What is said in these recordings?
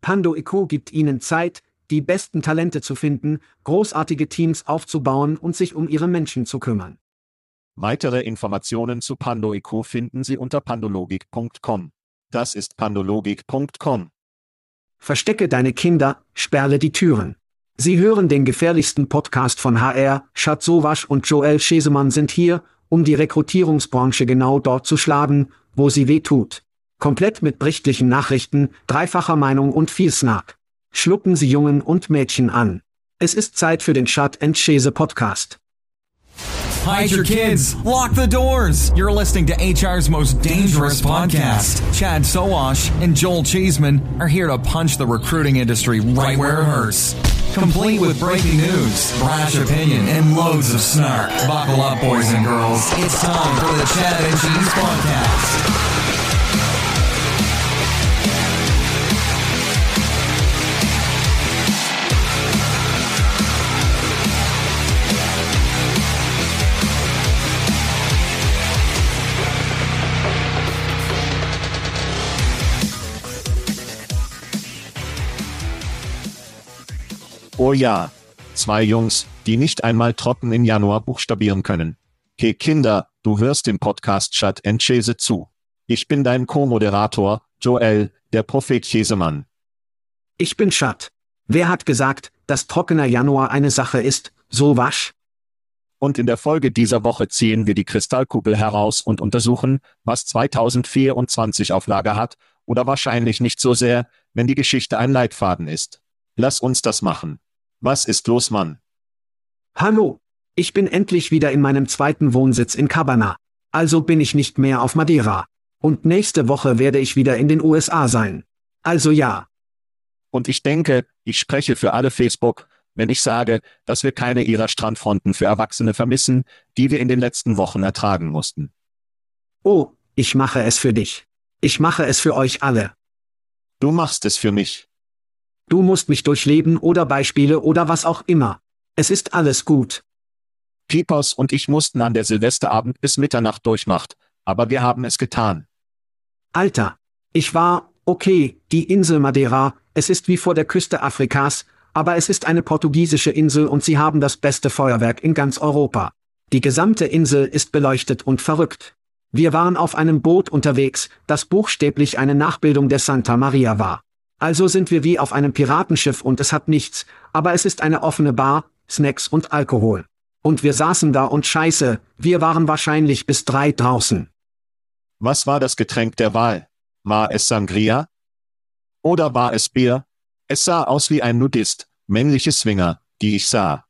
Pando IQ gibt Ihnen Zeit, die besten Talente zu finden, großartige Teams aufzubauen und sich um Ihre Menschen zu kümmern. Weitere Informationen zu PandoIQ finden Sie unter pandologik.com. Das ist pandologik.com. Verstecke deine Kinder, sperle die Türen. Sie hören den gefährlichsten Podcast von HR, Schatz Sowasch und Joel Schesemann sind hier, um die Rekrutierungsbranche genau dort zu schlagen, wo sie weh tut. Komplett mit berichtlichen Nachrichten, dreifacher Meinung und viel Snark. Schlucken Sie Jungen und Mädchen an. Es ist Zeit für den Schat Schese Podcast. Hide your kids. Lock the doors. You're listening to HR's most dangerous podcast. Chad Sowash and Joel Cheeseman are here to punch the recruiting industry right where it hurts. Complete with breaking news, brash opinion, and loads of snark. Buckle up, boys and girls. It's time for the Chad and Cheese Podcast. Oh ja. Zwei Jungs, die nicht einmal trocken im Januar buchstabieren können. Hey Kinder, du hörst dem Podcast Chat and Chase zu. Ich bin dein Co-Moderator, Joel, der Prophet Chesemann. Ich bin Chat. Wer hat gesagt, dass trockener Januar eine Sache ist, so wasch? Und in der Folge dieser Woche ziehen wir die Kristallkugel heraus und untersuchen, was 2024 auf Lager hat, oder wahrscheinlich nicht so sehr, wenn die Geschichte ein Leitfaden ist. Lass uns das machen. Was ist los, Mann? Hallo. Ich bin endlich wieder in meinem zweiten Wohnsitz in Cabana. Also bin ich nicht mehr auf Madeira. Und nächste Woche werde ich wieder in den USA sein. Also ja. Und ich denke, ich spreche für alle Facebook, wenn ich sage, dass wir keine ihrer Strandfronten für Erwachsene vermissen, die wir in den letzten Wochen ertragen mussten. Oh, ich mache es für dich. Ich mache es für euch alle. Du machst es für mich. Du musst mich durchleben oder Beispiele oder was auch immer. Es ist alles gut. Pipos und ich mussten an der Silvesterabend bis Mitternacht durchmacht, aber wir haben es getan. Alter, ich war, okay, die Insel Madeira, es ist wie vor der Küste Afrikas, aber es ist eine portugiesische Insel und sie haben das beste Feuerwerk in ganz Europa. Die gesamte Insel ist beleuchtet und verrückt. Wir waren auf einem Boot unterwegs, das buchstäblich eine Nachbildung der Santa Maria war. Also sind wir wie auf einem Piratenschiff und es hat nichts, aber es ist eine offene Bar, Snacks und Alkohol. Und wir saßen da und scheiße, wir waren wahrscheinlich bis drei draußen. Was war das Getränk der Wahl? War es Sangria? Oder war es Bier? Es sah aus wie ein Nudist, männliche Swinger, die ich sah.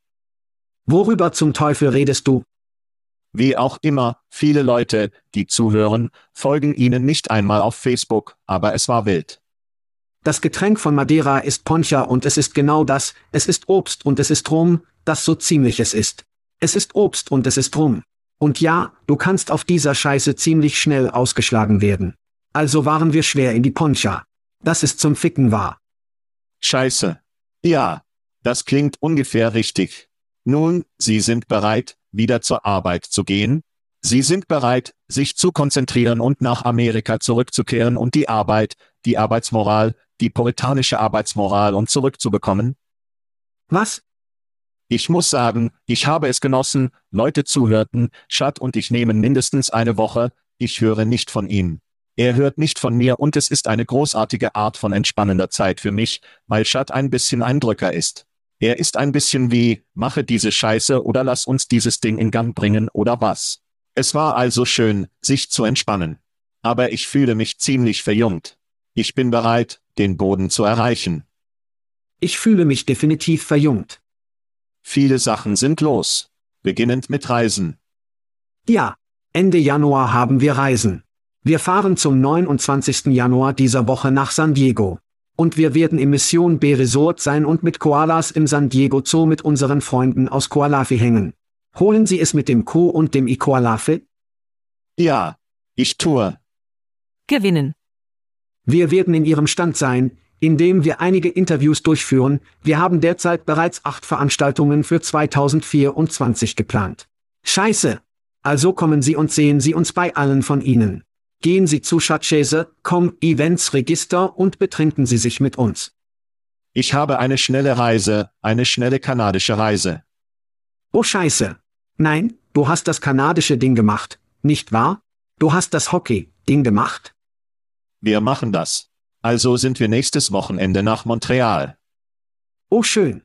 Worüber zum Teufel redest du? Wie auch immer, viele Leute, die zuhören, folgen ihnen nicht einmal auf Facebook, aber es war wild. Das Getränk von Madeira ist Poncha und es ist genau das, es ist Obst und es ist Rum, das so ziemlich es ist. Es ist Obst und es ist Rum. Und ja, du kannst auf dieser Scheiße ziemlich schnell ausgeschlagen werden. Also waren wir schwer in die Poncha. Das ist zum Ficken wahr. Scheiße. Ja, das klingt ungefähr richtig. Nun, Sie sind bereit, wieder zur Arbeit zu gehen? Sie sind bereit, sich zu konzentrieren und nach Amerika zurückzukehren und die Arbeit, die Arbeitsmoral, die puritanische Arbeitsmoral und zurückzubekommen? Was? Ich muss sagen, ich habe es genossen, Leute zuhörten, Chad und ich nehmen mindestens eine Woche, ich höre nicht von ihm. Er hört nicht von mir und es ist eine großartige Art von entspannender Zeit für mich, weil Chad ein bisschen ein Drücker ist. Er ist ein bisschen wie, mache diese Scheiße oder lass uns dieses Ding in Gang bringen oder was. Es war also schön, sich zu entspannen. Aber ich fühle mich ziemlich verjüngt. Ich bin bereit, den Boden zu erreichen. Ich fühle mich definitiv verjüngt. Viele Sachen sind los. Beginnend mit Reisen. Ja, Ende Januar haben wir Reisen. Wir fahren zum 29. Januar dieser Woche nach San Diego. Und wir werden im Mission B Resort sein und mit Koalas im San Diego Zoo mit unseren Freunden aus Koalafi hängen. Holen Sie es mit dem Ko und dem Ikoalafe? Ja, ich tue. Gewinnen. Wir werden in Ihrem Stand sein, indem wir einige Interviews durchführen. Wir haben derzeit bereits acht Veranstaltungen für 2024 geplant. Scheiße! Also kommen Sie und sehen Sie uns bei allen von Ihnen. Gehen Sie zu Schatzschäse.com Events Register und betrinken Sie sich mit uns. Ich habe eine schnelle Reise, eine schnelle kanadische Reise. Oh Scheiße. Nein, du hast das kanadische Ding gemacht, nicht wahr? Du hast das Hockey-Ding gemacht? Wir machen das. Also sind wir nächstes Wochenende nach Montreal. Oh schön.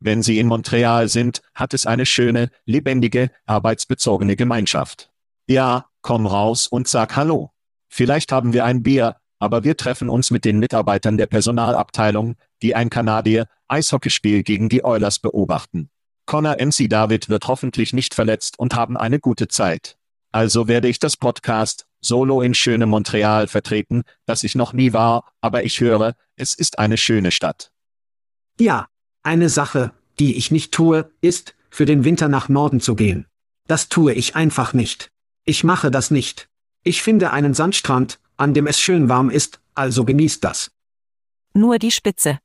Wenn Sie in Montreal sind, hat es eine schöne, lebendige, arbeitsbezogene Gemeinschaft. Ja, komm raus und sag Hallo. Vielleicht haben wir ein Bier, aber wir treffen uns mit den Mitarbeitern der Personalabteilung, die ein Kanadier Eishockeyspiel gegen die Oilers beobachten. Connor MC David wird hoffentlich nicht verletzt und haben eine gute Zeit. Also werde ich das Podcast Solo in schöne Montreal vertreten, das ich noch nie war, aber ich höre, es ist eine schöne Stadt. Ja, eine Sache, die ich nicht tue, ist, für den Winter nach Norden zu gehen. Das tue ich einfach nicht. Ich mache das nicht. Ich finde einen Sandstrand, an dem es schön warm ist, also genießt das. Nur die Spitze.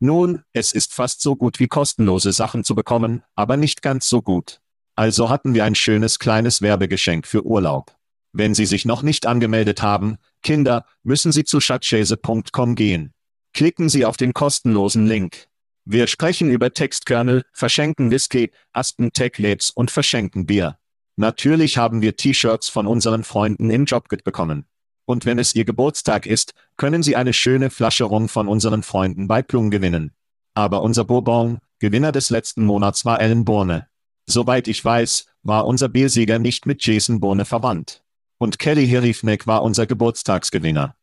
Nun, es ist fast so gut wie kostenlose Sachen zu bekommen, aber nicht ganz so gut. Also hatten wir ein schönes kleines Werbegeschenk für Urlaub. Wenn Sie sich noch nicht angemeldet haben, Kinder, müssen Sie zu schatzschäse.com gehen. Klicken Sie auf den kostenlosen Link. Wir sprechen über Textkernel, verschenken Whisky, Aspen Tech Labs und verschenken Bier. Natürlich haben wir T-Shirts von unseren Freunden im Jobkit bekommen. Und wenn es Ihr Geburtstag ist, können Sie eine schöne Flasche Rum von unseren Freunden bei Plum gewinnen. Aber unser Bourbon, Gewinner des letzten Monats war Ellen Bourne. Soweit ich weiß, war unser Biersieger nicht mit Jason Bourne verwandt. Und Kelly Herifnek war unser Geburtstagsgewinner.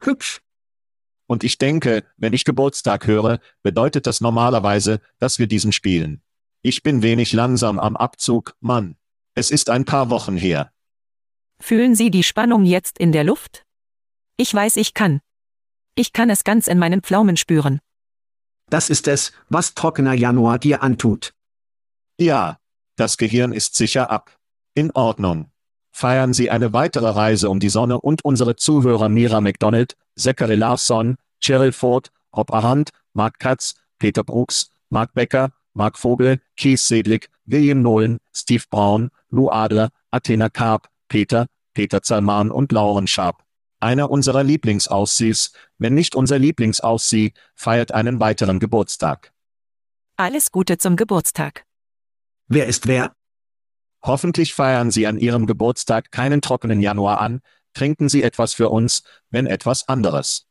Hübsch. Und ich denke, wenn ich Geburtstag höre, bedeutet das normalerweise, dass wir diesen spielen. Ich bin wenig langsam am Abzug, Mann. Es ist ein paar Wochen her. Fühlen Sie die Spannung jetzt in der Luft? Ich weiß, ich kann. Ich kann es ganz in meinen Pflaumen spüren. Das ist es, was trockener Januar dir antut. Ja, das Gehirn ist sicher ab. In Ordnung. Feiern Sie eine weitere Reise um die Sonne und unsere Zuhörer Mira McDonald, Zachary Larsson, Cheryl Ford, Rob Arndt, Mark Katz, Peter Brooks, Mark Becker, Mark Vogel, Keith Sedlik, William Nolan, Steve Brown, Lou Adler, Athena Karp, Peter, Peter Zalman und Lauren Sharp. Einer unserer Lieblingsaussies, wenn nicht unser Lieblingsaussie, feiert einen weiteren Geburtstag. Alles Gute zum Geburtstag. Wer ist wer? Hoffentlich feiern Sie an Ihrem Geburtstag keinen trockenen Januar an, trinken Sie etwas für uns, wenn etwas anderes.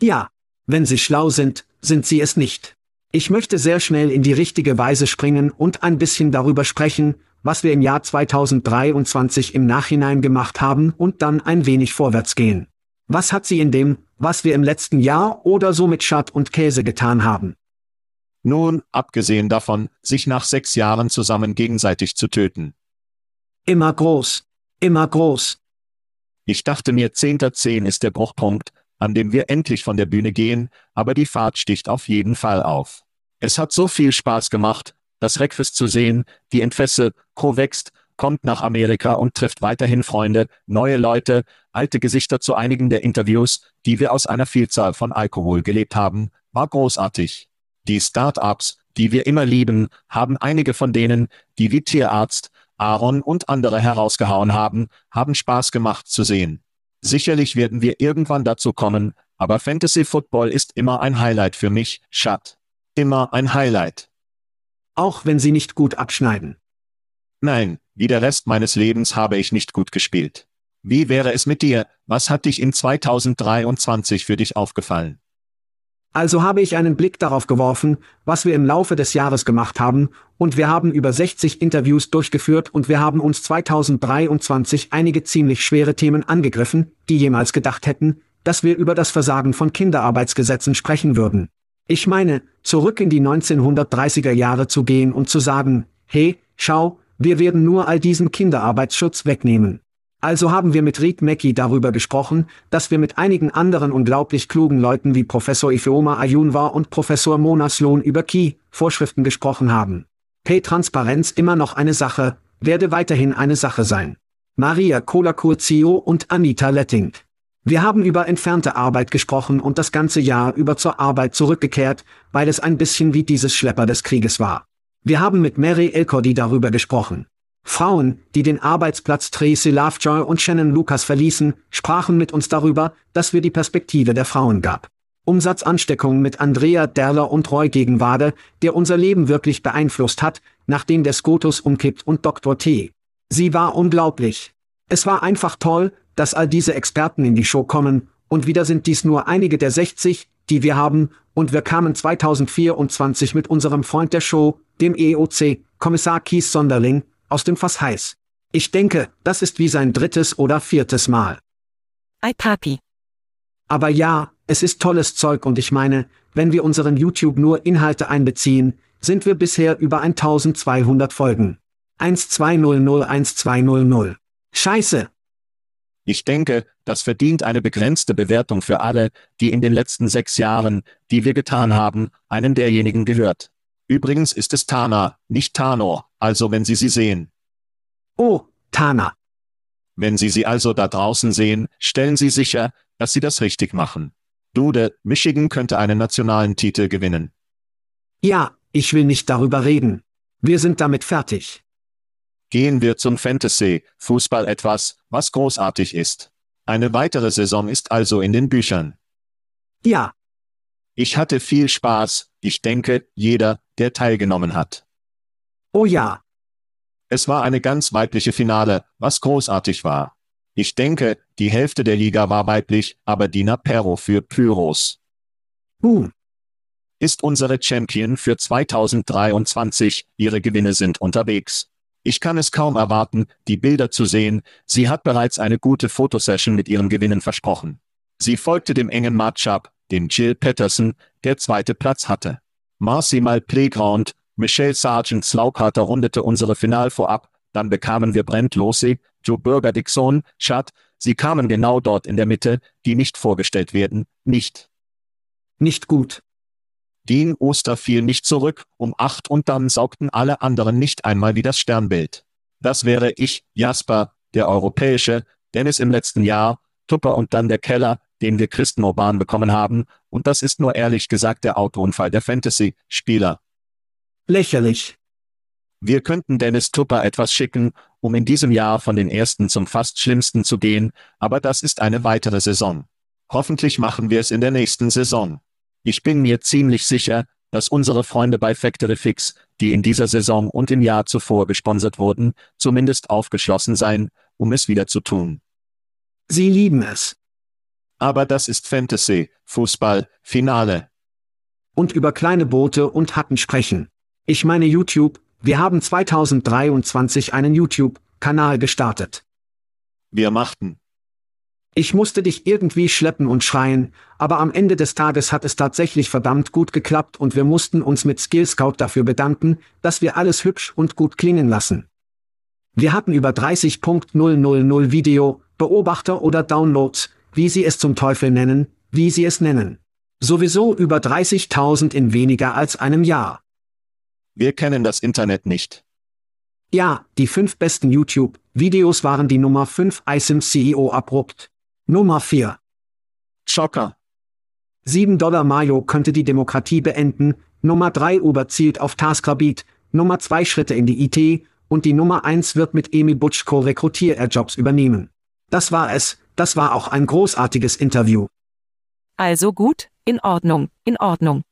Ja, wenn Sie schlau sind, sind Sie es nicht. Ich möchte sehr schnell in die richtige Weise springen und ein bisschen darüber sprechen, was wir im Jahr 2023 im Nachhinein gemacht haben und dann ein wenig vorwärts gehen. Was hat sie in dem, was wir im letzten Jahr oder so mit Schad und Käse getan haben? Nun, abgesehen davon, sich nach sechs Jahren zusammen gegenseitig zu töten. Immer groß. Immer groß. Ich dachte mir 10.10 ist der Bruchpunkt, an dem wir endlich von der Bühne gehen, aber die Fahrt sticht auf jeden Fall auf. Es hat so viel Spaß gemacht, das Reckfest zu sehen, die Entfesse, Co wächst, kommt nach Amerika und trifft weiterhin Freunde, neue Leute, alte Gesichter zu einigen der Interviews, die wir aus einer Vielzahl von Alkohol gelebt haben, war großartig. Die Start-ups, die wir immer lieben, haben einige von denen, die wie Tierarzt, Aaron und andere herausgehauen haben, haben Spaß gemacht zu sehen. Sicherlich werden wir irgendwann dazu kommen, aber Fantasy Football ist immer ein Highlight für mich, Schat. Immer ein Highlight. Auch wenn sie nicht gut abschneiden. Nein, wie der Rest meines Lebens habe ich nicht gut gespielt. Wie wäre es mit dir? Was hat dich in 2023 für dich aufgefallen? Also habe ich einen Blick darauf geworfen, was wir im Laufe des Jahres gemacht haben, und wir haben über 60 Interviews durchgeführt und wir haben uns 2023 einige ziemlich schwere Themen angegriffen, die jemals gedacht hätten, dass wir über das Versagen von Kinderarbeitsgesetzen sprechen würden. Ich meine, zurück in die 1930er Jahre zu gehen und zu sagen, hey, schau, wir werden nur all diesen Kinderarbeitsschutz wegnehmen. Also haben wir mit Rick Mackey darüber gesprochen, dass wir mit einigen anderen unglaublich klugen Leuten wie Professor Ifeoma Ayunwa und Professor Mona Sloan über Key-Vorschriften gesprochen haben. Pay-Transparenz immer noch eine Sache, werde weiterhin eine Sache sein. Maria Colacurzio und Anita Letting. Wir haben über entfernte Arbeit gesprochen und das ganze Jahr über zur Arbeit zurückgekehrt, weil es ein bisschen wie dieses Schlepper des Krieges war. Wir haben mit Mary Elcody darüber gesprochen. Frauen, die den Arbeitsplatz Tracy Lovejoy und Shannon Lucas verließen, sprachen mit uns darüber, dass wir die Perspektive der Frauen gab. Umsatzansteckung mit Andrea Derler und Roy Gegenwade, der unser Leben wirklich beeinflusst hat, nachdem der Scotus umkippt und Dr. T. Sie war unglaublich. Es war einfach toll, dass all diese Experten in die Show kommen, und wieder sind dies nur einige der 60, die wir haben, und wir kamen 2024 mit unserem Freund der Show, dem EOC, Kommissar Kies Sonderling, aus dem Fass heiß. Ich denke, das ist wie sein drittes oder viertes Mal. Ei Papi. Aber ja, es ist tolles Zeug und ich meine, wenn wir unseren YouTube nur Inhalte einbeziehen, sind wir bisher über 1200 Folgen. 12001200. Scheiße. Ich denke, das verdient eine begrenzte Bewertung für alle, die in den letzten sechs Jahren, die wir getan haben, einen derjenigen gehört. Übrigens ist es Tana, nicht Tanor, also wenn Sie sie sehen. Oh, Tana. Wenn Sie sie also da draußen sehen, stellen Sie sicher, dass Sie das richtig machen. Dude, Michigan könnte einen nationalen Titel gewinnen. Ja, ich will nicht darüber reden. Wir sind damit fertig. Gehen wir zum Fantasy, Fußball etwas, was großartig ist. Eine weitere Saison ist also in den Büchern. Ja, Ich hatte viel Spaß, ich denke, jeder, der teilgenommen hat. oh ja, Es war eine ganz weibliche Finale, was großartig war. Ich denke, die Hälfte der Liga war weiblich, aber Dina Perro für Pyros boom. ist unsere Champion für 2023, ihre Gewinne sind unterwegs. Ich kann es kaum erwarten, die Bilder zu sehen, sie hat bereits eine gute Fotosession mit ihren Gewinnen versprochen. Sie folgte dem engen Matchup, dem Jill Patterson, der zweite Platz hatte. Marcy Mal Playground, Michelle Sargent Slaughter rundete unsere Final vorab, dann bekamen wir Brent Losey, Joe Burger Dixon, Chad, sie kamen genau dort in der Mitte, die nicht vorgestellt werden, nicht. Nicht gut. Dean Oster fiel nicht zurück, um acht und dann saugten alle anderen nicht einmal wie das Sternbild. Das wäre ich, Jasper, der Europäische, Dennis im letzten Jahr, Tupper und dann der Keller, den wir Christen Urban bekommen haben, und das ist nur ehrlich gesagt der Autounfall der Fantasy-Spieler. Lächerlich. Wir könnten Dennis Tupper etwas schicken, um in diesem Jahr von den ersten zum fast schlimmsten zu gehen, aber das ist eine weitere Saison. Hoffentlich machen wir es in der nächsten Saison. Ich bin mir ziemlich sicher, dass unsere Freunde bei Factory Fix, die in dieser Saison und im Jahr zuvor gesponsert wurden, zumindest aufgeschlossen seien, um es wieder zu tun. Sie lieben es. Aber das ist Fantasy, Fußball, Finale. Und über kleine Boote und Hatten sprechen. Ich meine YouTube, wir haben 2023 einen YouTube-Kanal gestartet. Wir machten. Ich musste dich irgendwie schleppen und schreien, aber am Ende des Tages hat es tatsächlich verdammt gut geklappt und wir mussten uns mit Skill Scout dafür bedanken, dass wir alles hübsch und gut klingen lassen. Wir hatten über 30.000 Video, Beobachter oder Downloads, wie sie es zum Teufel nennen, wie sie es nennen. Sowieso über 30.000 in weniger als einem Jahr. Wir kennen das Internet nicht. Ja, die fünf besten YouTube-Videos waren die Nummer 5 ISIM CEO abrupt. Nummer 4. Schocker. 7 Dollar Mayo könnte die Demokratie beenden, Nummer 3 Uber zielt auf Taskrabbit, Nummer 2 Schritte in die IT, und die Nummer 1 wird mit Emi Butchko Rekrutier-Jobs übernehmen. Das war es, das war auch ein großartiges Interview. Also gut, in Ordnung, in Ordnung.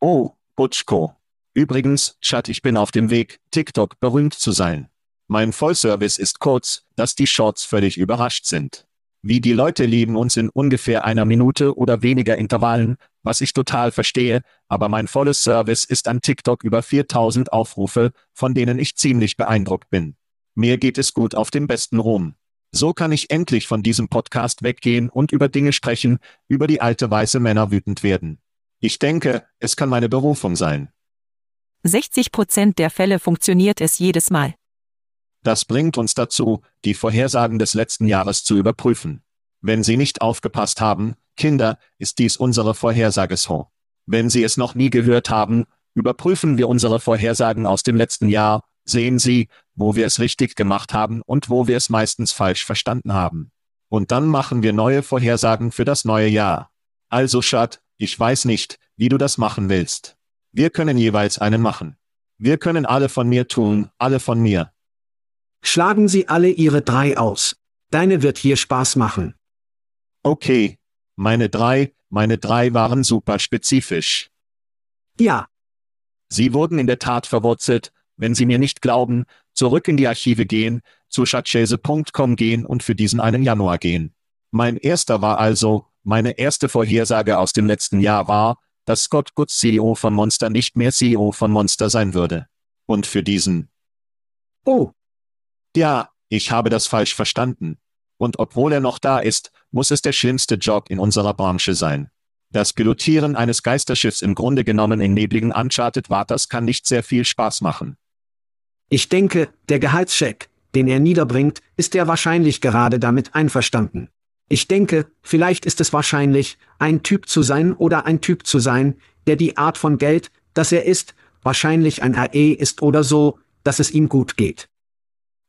Oh, Butchko. Übrigens, Chat, ich bin auf dem Weg, TikTok berühmt zu sein. Mein Vollservice ist kurz, dass die Shorts völlig überrascht sind. Wie die Leute lieben uns in ungefähr einer Minute oder weniger Intervallen, was ich total verstehe, aber mein volles Service ist an TikTok über 4000 Aufrufe, von denen ich ziemlich beeindruckt bin. Mir geht es gut auf dem besten Ruhm. So kann ich endlich von diesem Podcast weggehen und über Dinge sprechen, über die alte weiße Männer wütend werden. Ich denke, es kann meine Berufung sein. 60 Prozent der Fälle funktioniert es jedes Mal. Das bringt uns dazu, die Vorhersagen des letzten Jahres zu überprüfen. Wenn Sie nicht aufgepasst haben, Kinder, ist dies unsere Vorhersage so. Wenn Sie es noch nie gehört haben, überprüfen wir unsere Vorhersagen aus dem letzten Jahr, sehen Sie, wo wir es richtig gemacht haben und wo wir es meistens falsch verstanden haben. Und dann machen wir neue Vorhersagen für das neue Jahr. Also Schat, ich weiß nicht, wie du das machen willst. Wir können jeweils einen machen. Wir können alle von mir tun, alle von mir. Schlagen Sie alle Ihre drei aus. Deine wird hier Spaß machen. Okay. Meine drei, meine drei waren super spezifisch. Ja, Sie wurden in der Tat verwurzelt, wenn Sie mir nicht glauben, zurück in die Archive gehen, zu schatzschäse.com gehen und für diesen einen Januar gehen. Mein erster war also, meine erste Vorhersage aus dem letzten Jahr war, dass Scott Good CEO von Monster nicht mehr CEO von Monster sein würde. Und für diesen, oh, ja, ich habe das falsch verstanden. Und obwohl er noch da ist, muss es der schlimmste Job in unserer Branche sein. Das Pilotieren eines Geisterschiffs im Grunde genommen in nebligen Uncharted Waters kann nicht sehr viel Spaß machen. Ich denke, der Gehaltscheck, den er niederbringt, ist er wahrscheinlich gerade damit einverstanden. Ich denke, vielleicht ist es wahrscheinlich, ein Typ zu sein oder ein Typ zu sein, der die Art von Geld, das er ist, wahrscheinlich ein AE ist oder so, dass es ihm gut geht.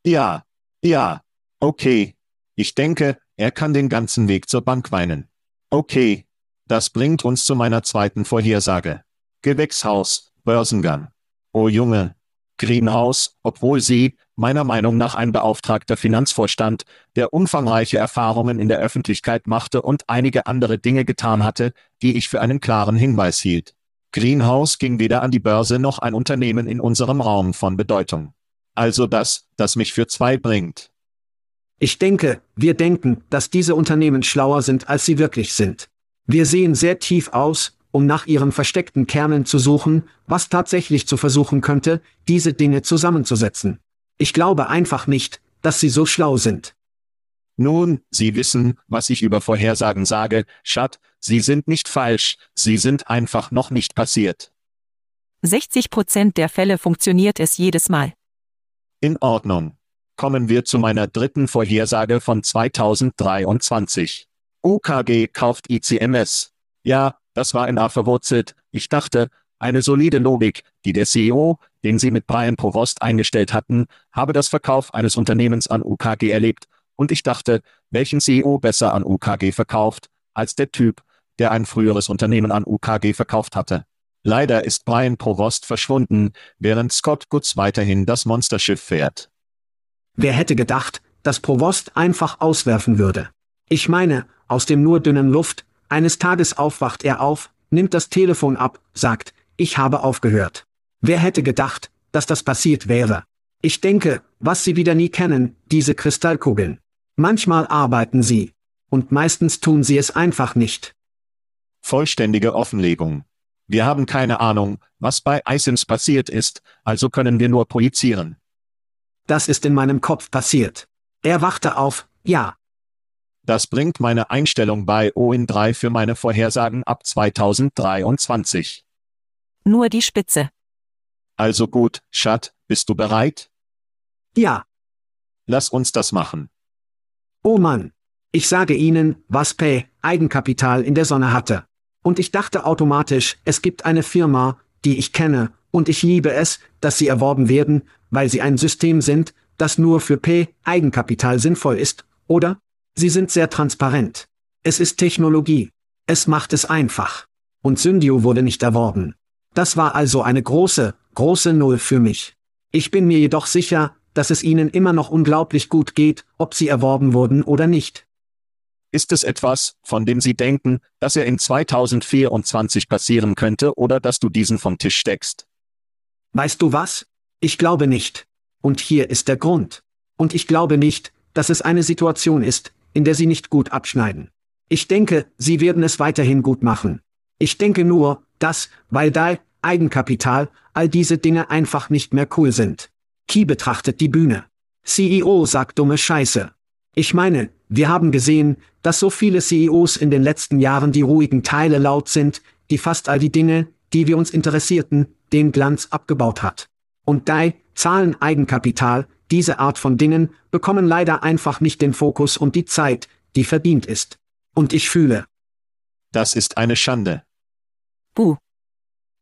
Ja, ja, okay. Ich denke, er kann den ganzen Weg zur Bank weinen. Okay. Das bringt uns zu meiner zweiten Vorhersage. Gewächshaus, Börsengang. Oh Junge. Greenhouse, obwohl sie, meiner Meinung nach ein beauftragter Finanzvorstand, der umfangreiche Erfahrungen in der Öffentlichkeit machte und einige andere Dinge getan hatte, die ich für einen klaren Hinweis hielt. Greenhouse ging weder an die Börse noch ein Unternehmen in unserem Raum von Bedeutung. Also das, das mich für zwei bringt. Ich denke, wir denken, dass diese Unternehmen schlauer sind, als sie wirklich sind. Wir sehen sehr tief aus, um nach ihren versteckten Kernen zu suchen, was tatsächlich zu versuchen könnte, diese Dinge zusammenzusetzen. Ich glaube einfach nicht, dass sie so schlau sind. Nun, Sie wissen, was ich über Vorhersagen sage, Schat, sie sind nicht falsch, sie sind einfach noch nicht passiert. 60 Prozent der Fälle funktioniert es jedes Mal. In Ordnung. Kommen wir zu meiner dritten Vorhersage von 2023. UKG kauft ICMS. Ja, das war in A verwurzelt. Ich dachte, eine solide Logik, die der CEO, den sie mit Brian Provost eingestellt hatten, habe das Verkauf eines Unternehmens an UKG erlebt, und ich dachte, welchen CEO besser an UKG verkauft, als der Typ, der ein früheres Unternehmen an UKG verkauft hatte. Leider ist Brian Provost verschwunden, während Scott Goods weiterhin das Monsterschiff fährt. Wer hätte gedacht, dass Provost einfach auswerfen würde? Ich meine, aus dem nur dünnen Luft, eines Tages aufwacht er auf, nimmt das Telefon ab, sagt, ich habe aufgehört. Wer hätte gedacht, dass das passiert wäre? Ich denke, was Sie wieder nie kennen, diese Kristallkugeln. Manchmal arbeiten sie. Und meistens tun sie es einfach nicht. Vollständige Offenlegung. Wir haben keine Ahnung, was bei ISIMS passiert ist, also können wir nur projizieren. Das ist in meinem Kopf passiert. Er wachte auf, ja, Das bringt meine Einstellung bei OIN 3 für meine Vorhersagen ab 2023. Nur die Spitze. Also gut, Schat, bist du bereit? ja, Lass uns das machen. oh Mann. Ich sage Ihnen, was Pay Eigenkapital in der Sonne hatte. Und ich dachte automatisch, es gibt eine Firma, die ich kenne, und ich liebe es, dass sie erworben werden, weil sie ein System sind, das nur für P Eigenkapital sinnvoll ist, oder? Sie sind sehr transparent. Es ist Technologie. Es macht es einfach. Und Syndio wurde nicht erworben. Das war also eine große, große Null für mich. Ich bin mir jedoch sicher, dass es ihnen immer noch unglaublich gut geht, ob sie erworben wurden oder nicht. Ist es etwas, von dem Sie denken, dass er in 2024 passieren könnte oder dass du diesen vom Tisch steckst? Weißt du was? Ich glaube nicht. Und hier ist der Grund. Und ich glaube nicht, dass es eine Situation ist, in der sie nicht gut abschneiden. Ich denke, sie werden es weiterhin gut machen. Ich denke nur, dass, weil da, Eigenkapital, all diese Dinge einfach nicht mehr cool sind. Key betrachtet die Bühne. CEO sagt dumme Scheiße. Ich meine, wir haben gesehen, dass so viele CEOs in den letzten Jahren die ruhigen Teile laut sind, die fast all die Dinge, die wir uns interessierten, den Glanz abgebaut hat. Und DAI, Zahlen Eigenkapital, diese Art von Dingen, bekommen leider einfach nicht den Fokus und die Zeit, die verdient ist. Und ich fühle. Das ist eine Schande. Buh.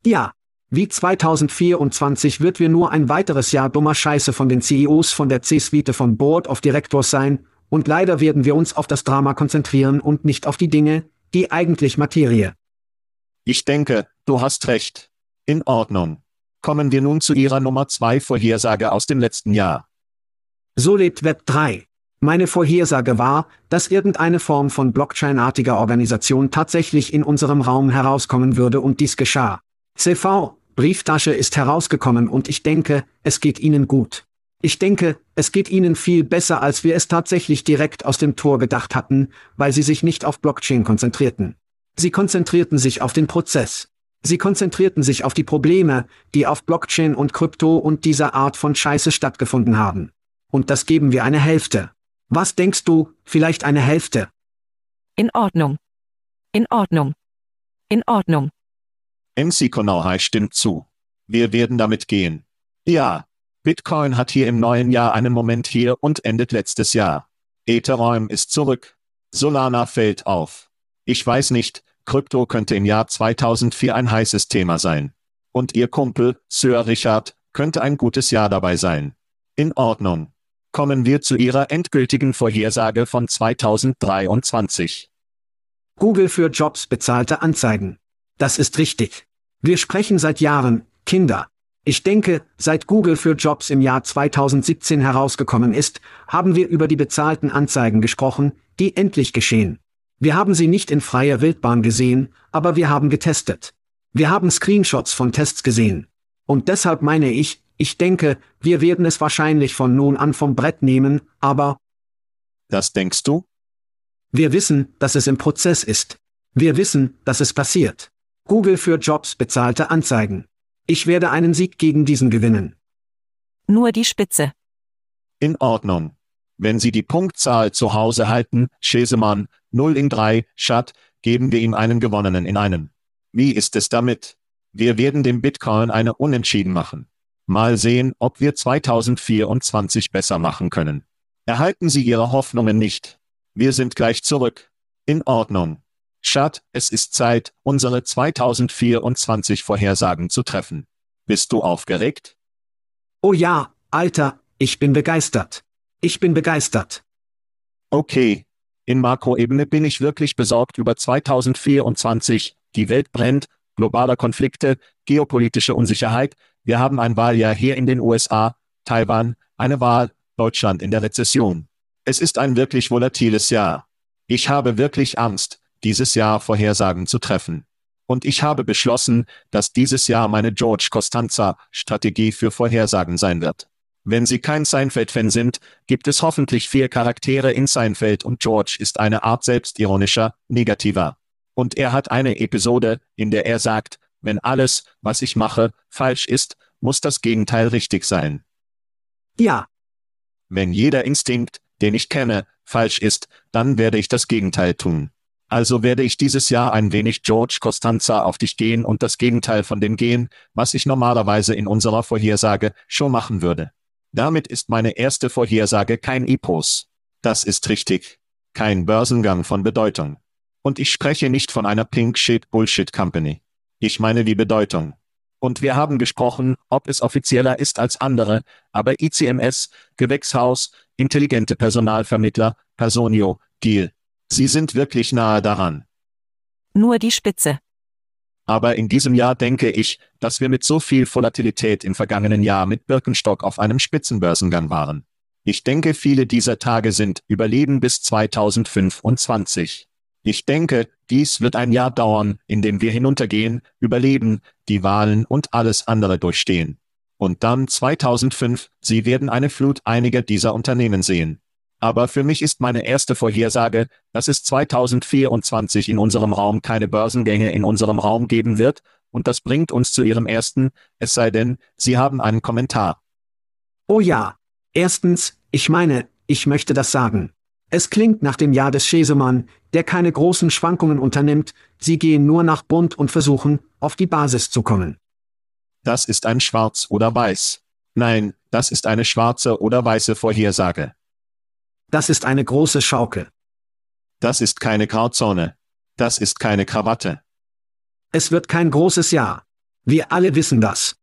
Ja. Wie 2024 wird wir nur ein weiteres Jahr dummer Scheiße von den CEOs von der C-Suite von Board of Directors sein, und leider werden wir uns auf das Drama konzentrieren und nicht auf die Dinge, die eigentlich Materie. Ich denke, du hast recht. In Ordnung. Kommen wir nun zu Ihrer Nummer 2 Vorhersage aus dem letzten Jahr. So lebt Web 3. Meine Vorhersage war, dass irgendeine Form von Blockchain-artiger Organisation tatsächlich in unserem Raum herauskommen würde und dies geschah. CV, Brieftasche ist herausgekommen und ich denke, es geht Ihnen gut. Ich denke, es geht Ihnen viel besser, als wir es tatsächlich direkt aus dem Tor gedacht hatten, weil Sie sich nicht auf Blockchain konzentrierten. Sie konzentrierten sich auf den Prozess. Sie konzentrierten sich auf die Probleme, die auf Blockchain und Krypto und dieser Art von Scheiße stattgefunden haben. Und das geben wir eine Hälfte. Was denkst du, vielleicht eine Hälfte? In Ordnung. In Ordnung. In Ordnung. MC Konauhai stimmt zu. Wir werden damit gehen. Ja. Bitcoin hat hier im neuen Jahr einen Moment hier und endet letztes Jahr. Ethereum ist zurück. Solana fällt auf. Ich weiß nicht, Krypto könnte im Jahr 2004 ein heißes Thema sein. Und Ihr Kumpel, Sir Richard, könnte ein gutes Jahr dabei sein. In Ordnung. Kommen wir zu Ihrer endgültigen Vorhersage von 2023. Google für Jobs bezahlte Anzeigen. Das ist richtig. Wir sprechen seit Jahren, Kinder. Ich denke, seit Google für Jobs im Jahr 2017 herausgekommen ist, haben wir über die bezahlten Anzeigen gesprochen, die endlich geschehen. Wir haben sie nicht in freier Wildbahn gesehen, aber wir haben getestet. Wir haben Screenshots von Tests gesehen. Und deshalb meine ich, ich denke, wir werden es wahrscheinlich von nun an vom Brett nehmen, aber... Das denkst du? Wir wissen, dass es im Prozess ist. Wir wissen, dass es passiert. Google für Jobs bezahlte Anzeigen. Ich werde einen Sieg gegen diesen gewinnen. Nur die Spitze. In Ordnung. Wenn Sie die Punktzahl zu Hause halten, Schesemann, 0 in 3, Schat, geben wir ihm einen gewonnenen in einem. Wie ist es damit? Wir werden dem Bitcoin eine Unentschieden machen. Mal sehen, ob wir 2024 besser machen können. Erhalten Sie Ihre Hoffnungen nicht. Wir sind gleich zurück. In Ordnung. Schat, es ist Zeit, unsere 2024 Vorhersagen zu treffen. Bist du aufgeregt? Oh ja, Alter, ich bin begeistert. Ich bin begeistert. Okay. In Makroebene bin ich wirklich besorgt über 2024. Die Welt brennt, globale Konflikte, geopolitische Unsicherheit. Wir haben ein Wahljahr hier in den USA, Taiwan, eine Wahl, Deutschland in der Rezession. Es ist ein wirklich volatiles Jahr. Ich habe wirklich Angst, dieses Jahr Vorhersagen zu treffen. Und ich habe beschlossen, dass dieses Jahr meine George Costanza Strategie für Vorhersagen sein wird. Wenn Sie kein Seinfeld-Fan sind, gibt es hoffentlich vier Charaktere in Seinfeld und George ist eine Art selbstironischer, negativer. Und er hat eine Episode, in der er sagt, wenn alles, was ich mache, falsch ist, muss das Gegenteil richtig sein. Ja. Wenn jeder Instinkt, den ich kenne, falsch ist, dann werde ich das Gegenteil tun. Also werde ich dieses Jahr ein wenig George Costanza auf dich gehen und das Gegenteil von dem gehen, was ich normalerweise in unserer Vorhersage schon machen würde. Damit ist meine erste Vorhersage kein Epos. Das ist richtig. Kein Börsengang von Bedeutung. Und ich spreche nicht von einer Pink Shit Bullshit Company. Ich meine die Bedeutung. Und wir haben gesprochen, ob es offizieller ist als andere, aber ICMS, Gewächshaus, intelligente Personalvermittler, Personio, Deal. Sie sind wirklich nahe daran. Nur die Spitze. Aber in diesem Jahr denke ich, dass wir mit so viel Volatilität im vergangenen Jahr mit Birkenstock auf einem Spitzenbörsengang waren. Ich denke, viele dieser Tage sind überleben bis 2025. Ich denke, dies wird ein Jahr dauern, in dem wir hinuntergehen, überleben, die Wahlen und alles andere durchstehen. Und dann 2005, Sie werden eine Flut einiger dieser Unternehmen sehen. Aber für mich ist meine erste Vorhersage, dass es 2024 in unserem Raum keine Börsengänge in unserem Raum geben wird, und das bringt uns zu Ihrem ersten, es sei denn, Sie haben einen Kommentar. Oh ja. Erstens, ich meine, ich möchte das sagen. Es klingt nach dem Jahr des Schesemann, der keine großen Schwankungen unternimmt, sie gehen nur nach Bund und versuchen, auf die Basis zu kommen. Das ist ein Schwarz oder Weiß. Nein, das ist eine schwarze oder weiße Vorhersage. Das ist eine große Schaukel. Das ist keine Grauzone. Das ist keine Krawatte. Es wird kein großes Jahr. Wir alle wissen das.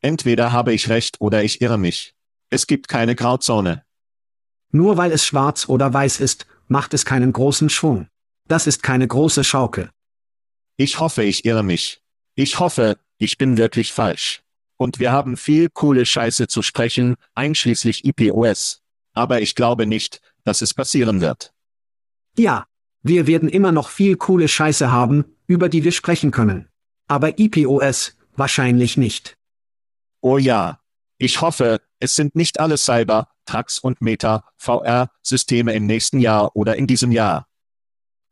Entweder habe ich recht oder ich irre mich. Es gibt keine Grauzone. Nur weil es schwarz oder weiß ist, macht es keinen großen Schwung. Das ist keine große Schaukel. Ich hoffe, ich irre mich. Ich hoffe, ich bin wirklich falsch. Und wir haben viel coole Scheiße zu sprechen, einschließlich IPOS. Aber ich glaube nicht, dass es passieren wird. Ja, wir werden immer noch viel coole Scheiße haben, über die wir sprechen können. Aber IPOS, wahrscheinlich nicht. Oh ja. Ich hoffe, es sind nicht alle Cyber, Trax und Meta, VR-Systeme im nächsten Jahr oder in diesem Jahr.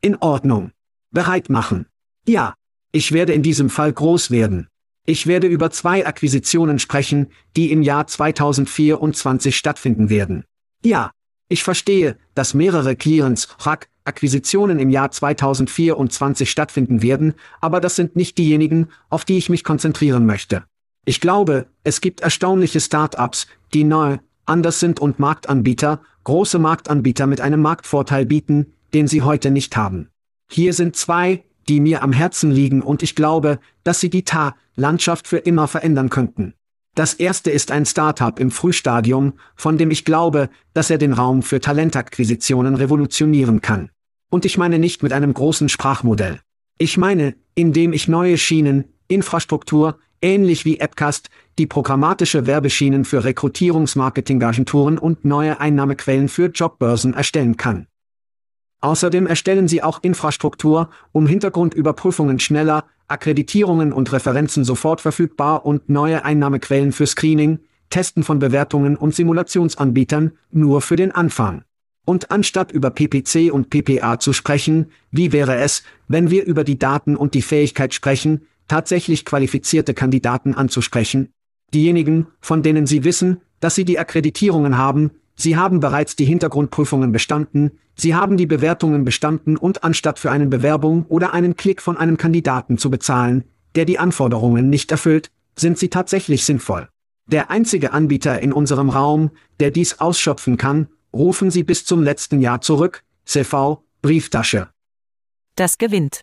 In Ordnung. Bereit machen. Ja, ich werde in diesem Fall groß werden. Ich werde über zwei Akquisitionen sprechen, die im Jahr 2024 stattfinden werden. Ja, ich verstehe, dass mehrere Clearance, Hack, Akquisitionen im Jahr 2024 stattfinden werden, aber das sind nicht diejenigen, auf die ich mich konzentrieren möchte. Ich glaube, es gibt erstaunliche Start-ups, die neu, anders sind und Marktanbieter, große Marktanbieter mit einem Marktvorteil bieten, den sie heute nicht haben. Hier sind zwei, die mir am Herzen liegen und ich glaube, dass sie die TA-Landschaft für immer verändern könnten. Das erste ist ein Startup im Frühstadium, von dem ich glaube, dass er den Raum für Talentakquisitionen revolutionieren kann. Und ich meine nicht mit einem großen Sprachmodell. Ich meine, indem ich neue Schienen, Infrastruktur, ähnlich wie Appcast, die programmatische Werbeschienen für Rekrutierungsmarketingagenturen und neue Einnahmequellen für Jobbörsen erstellen kann. Außerdem erstellen sie auch Infrastruktur, um Hintergrundüberprüfungen schneller, Akkreditierungen und Referenzen sofort verfügbar und neue Einnahmequellen für Screening, Testen von Bewertungen und Simulationsanbietern, nur für den Anfang. Und anstatt über PPC und PPA zu sprechen, wie wäre es, wenn wir über die Daten und die Fähigkeit sprechen, tatsächlich qualifizierte Kandidaten anzusprechen? Diejenigen, von denen Sie wissen, dass sie die Akkreditierungen haben, sie haben bereits die Hintergrundprüfungen bestanden, sie haben die Bewertungen bestanden und anstatt für eine Bewerbung oder einen Klick von einem Kandidaten zu bezahlen, der die Anforderungen nicht erfüllt, sind sie tatsächlich sinnvoll. Der einzige Anbieter in unserem Raum, der dies ausschöpfen kann, rufen Sie bis zum letzten Jahr zurück, CV, Brieftasche. Das gewinnt.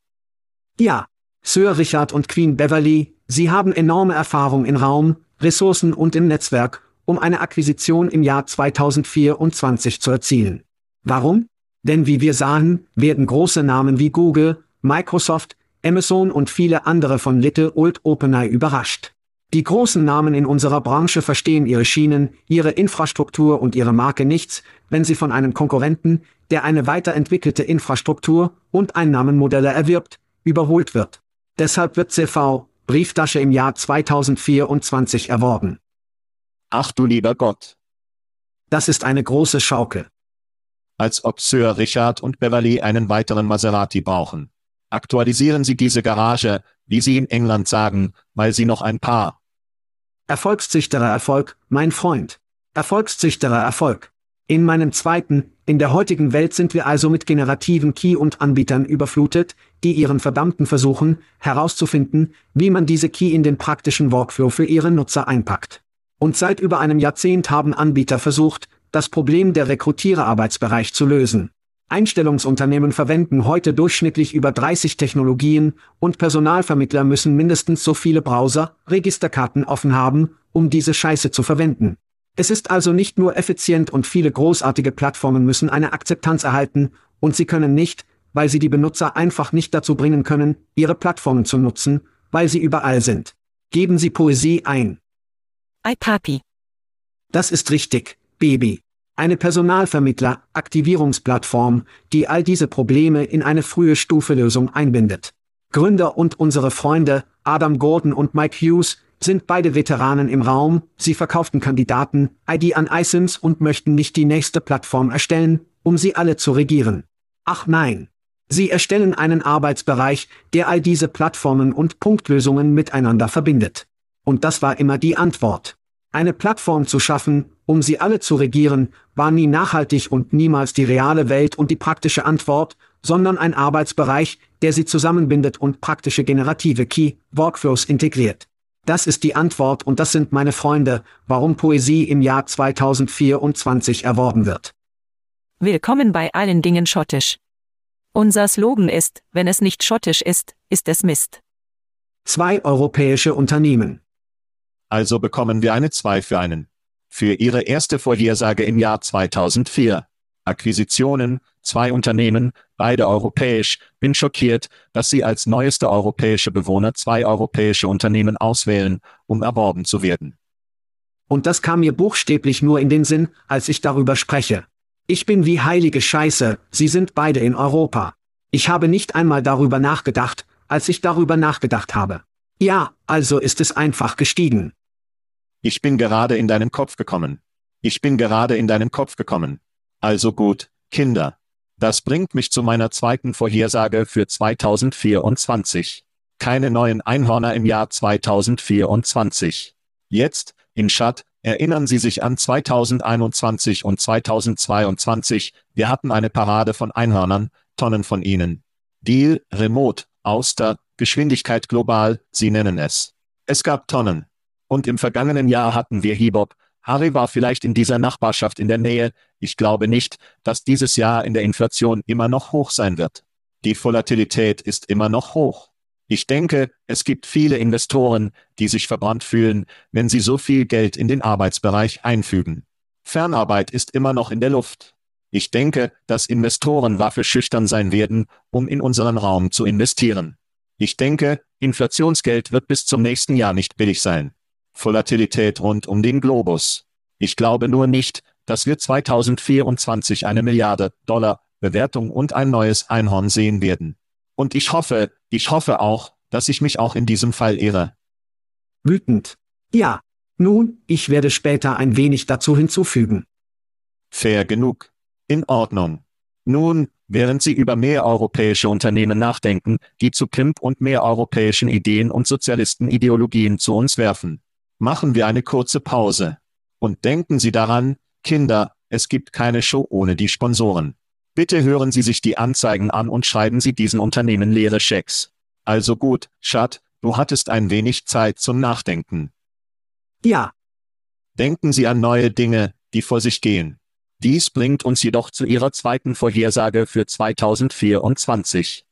Ja, Sir Richard und Queen Beverly, Sie haben enorme Erfahrung in Raum, Ressourcen und im Netzwerk, um eine Akquisition im Jahr 2024 zu erzielen. Warum? Denn wie wir sahen, werden große Namen wie Google, Microsoft, Amazon und viele andere von Little Old OpenAI überrascht. Die großen Namen in unserer Branche verstehen ihre Schienen, ihre Infrastruktur und ihre Marke nichts, wenn sie von einem Konkurrenten, der eine weiterentwickelte Infrastruktur und Einnahmenmodelle erwirbt, überholt wird. Deshalb wird CV, Brieftasche im Jahr 2024 erworben. Ach du lieber Gott. Das ist eine große Schaukel. Als ob Sir Richard und Beverly einen weiteren Maserati brauchen. Aktualisieren Sie diese Garage, wie Sie in England sagen, weil Sie noch ein paar. Erfolgszüchterer Erfolg, mein Freund. Erfolgszüchterer Erfolg. In meinem zweiten, in der heutigen Welt sind wir also mit generativen Key und Anbietern überflutet, die ihren verdammten versuchen, herauszufinden, wie man diese Key in den praktischen Workflow für ihre Nutzer einpackt. Und seit über einem Jahrzehnt haben Anbieter versucht, das Problem der Rekrutiererarbeitsbereich zu lösen. Einstellungsunternehmen verwenden heute durchschnittlich über 30 Technologien und Personalvermittler müssen mindestens so viele Browser, Registerkarten offen haben, um diese Scheiße zu verwenden. Es ist also nicht nur effizient und viele großartige Plattformen müssen eine Akzeptanz erhalten, und sie können nicht, weil sie die Benutzer einfach nicht dazu bringen können, ihre Plattformen zu nutzen, weil sie überall sind. Geben Sie Poesie ein. iPapi. Das ist richtig, Baby. Eine Personalvermittler-Aktivierungsplattform, die all diese Probleme in eine frühe Stufe Lösung einbindet. Gründer und unsere Freunde, Adam Gordon und Mike Hughes, Sind beide Veteranen im Raum, sie verkauften Kandidaten, ID an iSIMs und möchten nicht die nächste Plattform erstellen, um sie alle zu regieren. Ach nein. Sie erstellen einen Arbeitsbereich, der all diese Plattformen und Punktlösungen miteinander verbindet. Und das war immer die Antwort. Eine Plattform zu schaffen, um sie alle zu regieren, war nie nachhaltig und niemals die reale Welt und die praktische Antwort, sondern ein Arbeitsbereich, der sie zusammenbindet und praktische generative Key Workflows integriert. Das ist die Antwort und das sind meine Freunde, warum Poesie im Jahr 2024 erworben wird. Willkommen bei allen Dingen schottisch. Unser Slogan ist, wenn es nicht schottisch ist, ist es Mist. Zwei europäische Unternehmen. Also bekommen wir eine 2 für einen. Für Ihre erste Vorhersage im Jahr 2004. Akquisitionen, zwei Unternehmen, beide europäisch, bin schockiert, dass Sie als neueste europäische Bewohner zwei europäische Unternehmen auswählen, um erworben zu werden. Und das kam mir buchstäblich nur in den Sinn, als ich darüber spreche. Ich bin wie heilige Scheiße, sie sind beide in Europa. Ich habe nicht einmal darüber nachgedacht, als ich darüber nachgedacht habe. Ja, also ist es einfach gestiegen. Ich bin gerade in deinen Kopf gekommen. Ich bin gerade in deinen Kopf gekommen. Also gut, Kinder. Das bringt mich zu meiner zweiten Vorhersage für 2024. Keine neuen Einhörner im Jahr 2024. Jetzt, in Chat, erinnern Sie sich an 2021 und 2022, wir hatten eine Parade von Einhörnern, Tonnen von ihnen. Deal, Remote, Auster, Geschwindigkeit global, Sie nennen es. Es gab Tonnen. Und im vergangenen Jahr hatten wir Hibop, Harry war vielleicht in dieser Nachbarschaft in der Nähe, ich glaube nicht, dass dieses Jahr in der Inflation immer noch hoch sein wird. Die Volatilität ist immer noch hoch. Ich denke, es gibt viele Investoren, die sich verbrannt fühlen, wenn sie so viel Geld in den Arbeitsbereich einfügen. Fernarbeit ist immer noch in der Luft. Ich denke, dass Investoren waffeschüchtern sein werden, um in unseren Raum zu investieren. Ich denke, Inflationsgeld wird bis zum nächsten Jahr nicht billig sein. Volatilität rund um den Globus. Ich glaube nur nicht, dass wir 2024 eine Milliarde Dollar Bewertung und ein neues Einhorn sehen werden. Und ich hoffe, ich hoffe auch, dass ich mich auch in diesem Fall irre. Wütend. Ja. Nun, ich werde später ein wenig dazu hinzufügen. Fair genug. In Ordnung. Nun, während Sie über mehr europäische Unternehmen nachdenken, die zu Pimp und mehr europäischen Ideen und Sozialistenideologien zu uns werfen, Machen wir eine kurze Pause. Und denken Sie daran, Kinder, es gibt keine Show ohne die Sponsoren. Bitte hören Sie sich die Anzeigen an und schreiben Sie diesen Unternehmen leere Schecks. Also gut, Schat, du hattest ein wenig Zeit zum Nachdenken. Ja. Denken Sie an neue Dinge, die vor sich gehen. Dies bringt uns jedoch zu Ihrer zweiten Vorhersage für 2024.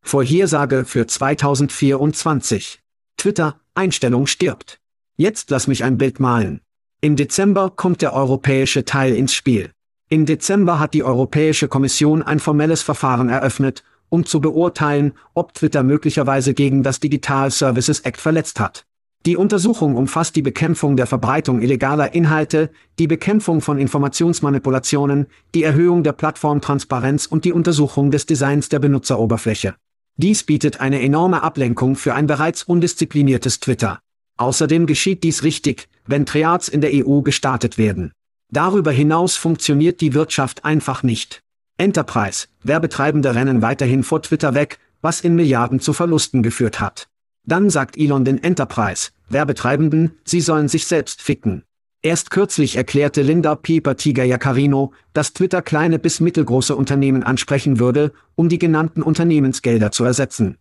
Vorhersage für 2024. Twitter, Einstellung stirbt. Jetzt lass mich ein Bild malen. Im Dezember kommt der europäische Teil ins Spiel. Im Dezember hat die Europäische Kommission ein formelles Verfahren eröffnet, um zu beurteilen, ob Twitter möglicherweise gegen das Digital Services Act verletzt hat. Die Untersuchung umfasst die Bekämpfung der Verbreitung illegaler Inhalte, die Bekämpfung von Informationsmanipulationen, die Erhöhung der Plattformtransparenz und die Untersuchung des Designs der Benutzeroberfläche. Dies bietet eine enorme Ablenkung für ein bereits undiszipliniertes Twitter. Außerdem geschieht dies richtig, wenn Triads in der EU gestartet werden. Darüber hinaus funktioniert die Wirtschaft einfach nicht. Enterprise, Werbetreibende rennen weiterhin vor Twitter weg, was in Milliarden zu Verlusten geführt hat. Dann sagt Elon den Enterprise, Werbetreibenden, sie sollen sich selbst ficken. Erst kürzlich erklärte Linda Pieper Tiger Jacarino, dass Twitter kleine bis mittelgroße Unternehmen ansprechen würde, um die genannten Unternehmensgelder zu ersetzen.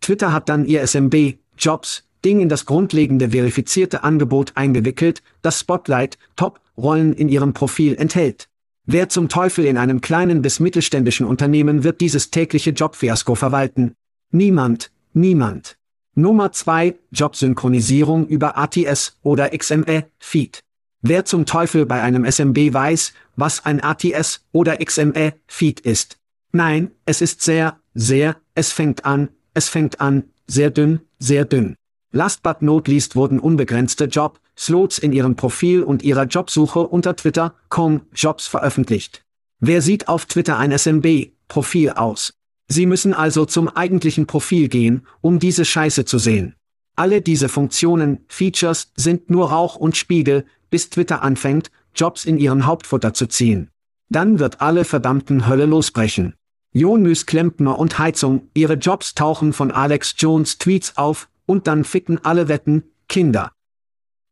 Twitter hat dann ihr SMB, Jobs, Ding in das grundlegende verifizierte Angebot eingewickelt, das Spotlight Top-Rollen in ihrem Profil enthält. Wer zum Teufel in einem kleinen bis mittelständischen Unternehmen wird dieses tägliche Jobfiasko verwalten? Niemand, niemand. Nummer 2, Jobsynchronisierung über ATS oder XME-Feed. Wer zum Teufel bei einem SMB weiß, was ein ATS oder XME-Feed ist? Nein, es ist sehr, sehr, es fängt an, es fängt an, sehr dünn, sehr dünn. Last but not least wurden unbegrenzte Job, Slots in ihrem Profil und ihrer Jobsuche unter Twitter.com Jobs veröffentlicht. Wer sieht auf Twitter ein SMB-Profil aus? Sie müssen also zum eigentlichen Profil gehen, um diese Scheiße zu sehen. Alle diese Funktionen, Features, sind nur Rauch und Spiegel, bis Twitter anfängt, Jobs in ihren Hauptfutter zu ziehen. Dann wird alle verdammten Hölle losbrechen. Jonmüs Klempner und Heizung, ihre Jobs tauchen von Alex Jones Tweets auf, und dann ficken alle Wetten, Kinder.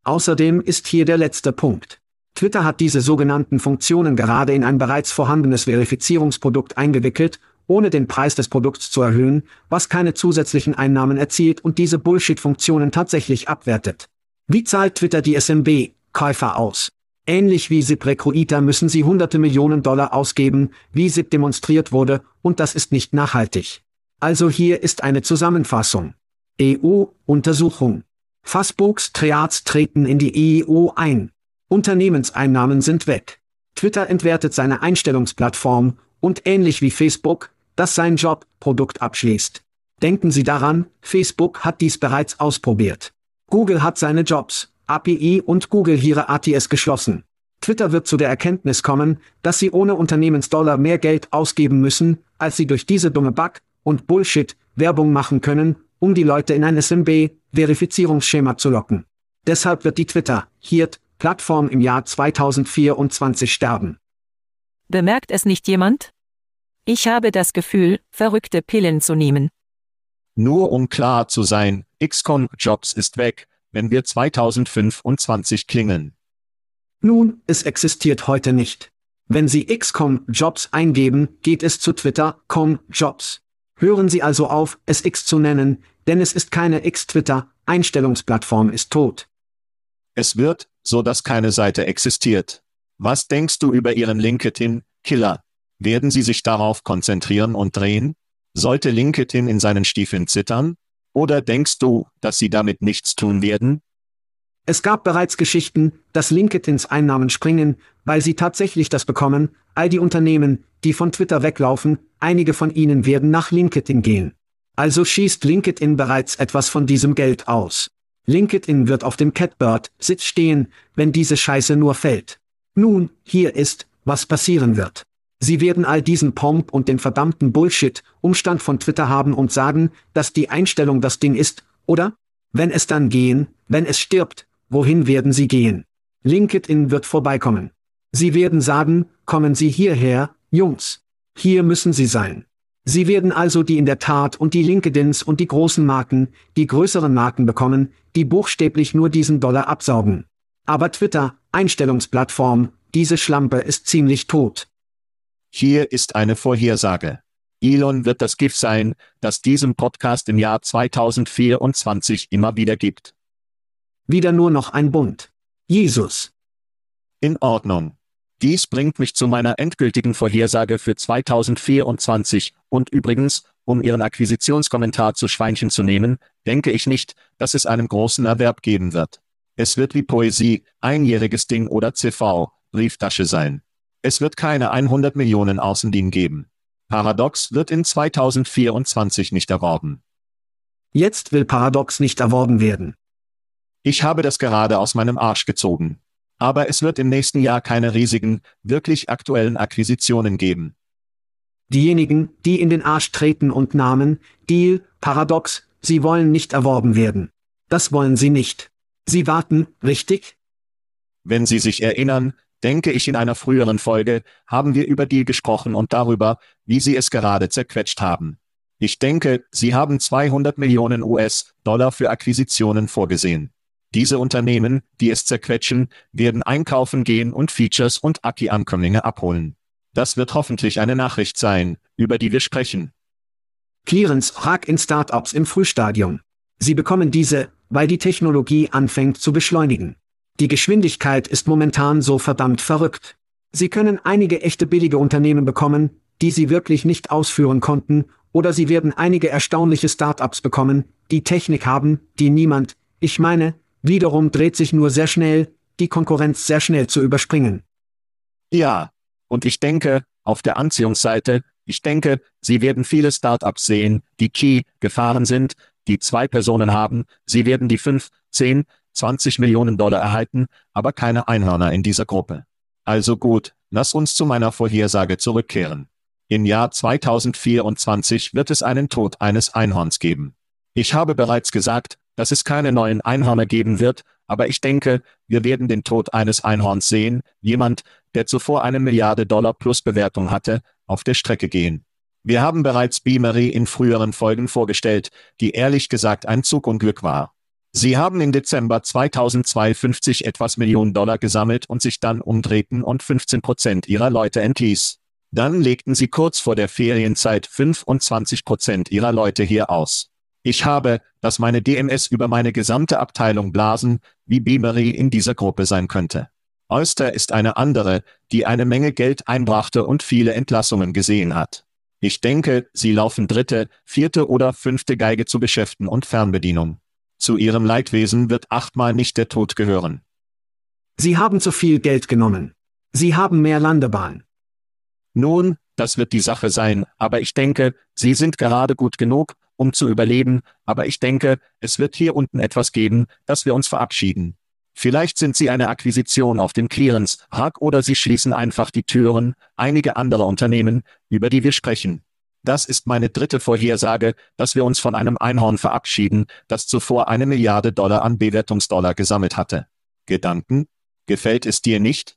Außerdem ist hier der letzte Punkt. Twitter hat diese sogenannten Funktionen gerade in ein bereits vorhandenes Verifizierungsprodukt eingewickelt, ohne den Preis des Produkts zu erhöhen, was keine zusätzlichen Einnahmen erzielt und diese Bullshit-Funktionen tatsächlich abwertet. Wie zahlt Twitter die SMB-Käufer aus? Ähnlich wie SIP Recruiter müssen sie hunderte Millionen Dollar ausgeben, wie SIP demonstriert wurde, und das ist nicht nachhaltig. Also hier ist eine Zusammenfassung. EU-Untersuchung. Facebooks Triads treten in die EU ein. Unternehmenseinnahmen sind weg. Twitter entwertet seine Einstellungsplattform, und ähnlich wie Facebook, das sein Job-Produkt abschließt. Denken Sie daran, Facebook hat dies bereits ausprobiert. Google hat seine Jobs, API und Google ihre ATS geschlossen. Twitter wird zu der Erkenntnis kommen, dass sie ohne Unternehmensdollar mehr Geld ausgeben müssen, als sie durch diese dumme Bug und Bullshit Werbung machen können, um die Leute in ein SMB-Verifizierungsschema zu locken. Deshalb wird die Twitter-Hirt-Plattform im Jahr 2024 sterben. Bemerkt es nicht jemand? Ich habe das Gefühl, verrückte Pillen zu nehmen. Nur um klar zu sein, XCON Jobs ist weg, wenn wir 2025 klingeln. Nun, es existiert heute nicht. Wenn Sie XCOM Jobs eingeben, geht es zu Twitter, com Jobs. Hören Sie also auf, es X zu nennen, denn es ist keine X-Twitter, Einstellungsplattform ist tot. Es wird, so dass keine Seite existiert. Was denkst du über Ihren LinkedIn-Killer? Werden Sie sich darauf konzentrieren und drehen? Sollte LinkedIn in seinen Stiefeln zittern? Oder denkst du, dass sie damit nichts tun werden? Es gab bereits Geschichten, dass LinkedIns Einnahmen springen, weil sie tatsächlich das bekommen, all die Unternehmen, die von Twitter weglaufen, einige von ihnen werden nach LinkedIn gehen. Also schießt LinkedIn bereits etwas von diesem Geld aus. LinkedIn wird auf dem Catbird-Sitz stehen, wenn diese Scheiße nur fällt. Nun, hier ist, was passieren wird. Sie werden all diesen Pomp und den verdammten Bullshit-Umstand von Twitter haben und sagen, dass die Einstellung das Ding ist, oder? Wenn es dann gehen, wenn es stirbt, wohin werden sie gehen? LinkedIn wird vorbeikommen. Sie werden sagen, kommen Sie hierher, Jungs. Hier müssen Sie sein. Sie werden also die in der Tat und die LinkedIns und die großen Marken, die größeren Marken bekommen, die buchstäblich nur diesen Dollar absaugen. Aber Twitter, Einstellungsplattform, diese Schlampe ist ziemlich tot. Hier ist eine Vorhersage. Elon wird das GIF sein, das diesem Podcast im Jahr 2024 immer wieder gibt. Wieder nur noch ein Bund. Jesus. In Ordnung. Dies bringt mich zu meiner endgültigen Vorhersage für 2024, und übrigens, um Ihren Akquisitionskommentar zu Schweinchen zu nehmen, denke ich nicht, dass es einen großen Erwerb geben wird. Es wird wie Poesie, einjähriges Ding oder CV, Brieftasche sein. Es wird keine 100 Millionen Außendienst geben. Paradox wird in 2024 nicht erworben. Jetzt will Paradox nicht erworben werden. Ich habe das gerade aus meinem Arsch gezogen. Aber es wird im nächsten Jahr keine riesigen, wirklich aktuellen Akquisitionen geben. Diejenigen, die in den Arsch treten und Namen, Deal, Paradox, sie wollen nicht erworben werden. Das wollen sie nicht. Sie warten, richtig? Wenn Sie sich erinnern, denke ich in einer früheren Folge, haben wir über Deal gesprochen und darüber, wie sie es gerade zerquetscht haben. Ich denke, sie haben 200 Millionen US-Dollar für Akquisitionen vorgesehen. Diese Unternehmen, die es zerquetschen, werden einkaufen gehen und Features und Aki-Ankömmlinge abholen. Das wird hoffentlich eine Nachricht sein, über die wir sprechen. Clearance Rack in Startups im Frühstadium. Sie bekommen diese, weil die Technologie anfängt zu beschleunigen. Die Geschwindigkeit ist momentan so verdammt verrückt. Sie können einige echte billige Unternehmen bekommen, die sie wirklich nicht ausführen konnten, oder sie werden einige erstaunliche Startups bekommen, die Technik haben, die niemand, ich meine, wiederum dreht sich nur sehr schnell, die Konkurrenz sehr schnell zu überspringen. Ja, und ich denke, auf der Anziehungsseite, ich denke, Sie werden viele Startups sehen, die Key gefahren sind, die zwei Personen haben, Sie werden die fünf, zehn, 20 Millionen Dollar erhalten, aber keine Einhörner in dieser Gruppe. Also gut, lass uns zu meiner Vorhersage zurückkehren. Im Jahr 2024 wird es einen Tod eines Einhorns geben. Ich habe bereits gesagt, dass es keine neuen Einhörner geben wird, aber ich denke, wir werden den Tod eines Einhorns sehen, jemand, der zuvor eine Milliarde Dollar plus Bewertung hatte, auf der Strecke gehen. Wir haben bereits Beamery in früheren Folgen vorgestellt, die ehrlich gesagt ein Zugunglück war. Sie haben im Dezember 2052 etwas Millionen Dollar gesammelt und sich dann umdrehten und 15 Prozent ihrer Leute entließ. Dann legten sie kurz vor der Ferienzeit 25 Prozent ihrer Leute hier aus. Ich habe, dass meine DMS über meine gesamte Abteilung blasen, wie Beamery in dieser Gruppe sein könnte. Oyster ist eine andere, die eine Menge Geld einbrachte und viele Entlassungen gesehen hat. Ich denke, sie laufen dritte, vierte oder fünfte Geige zu Beschäften und Fernbedienung. Zu ihrem Leidwesen wird achtmal nicht der Tod gehören. Sie haben zu viel Geld genommen. Sie haben mehr Landebahn. Nun, das wird die Sache sein, aber ich denke, Sie sind gerade gut genug, um zu überleben, aber ich denke, es wird hier unten etwas geben, dass wir uns verabschieden. Vielleicht sind Sie eine Akquisition auf dem Clearance, Hack oder Sie schließen einfach die Türen, einige andere Unternehmen, über die wir sprechen. Das ist meine dritte Vorhersage, dass wir uns von einem Einhorn verabschieden, das zuvor eine Milliarde Dollar an Bewertungsdollar gesammelt hatte. Gedanken? Gefällt es dir nicht?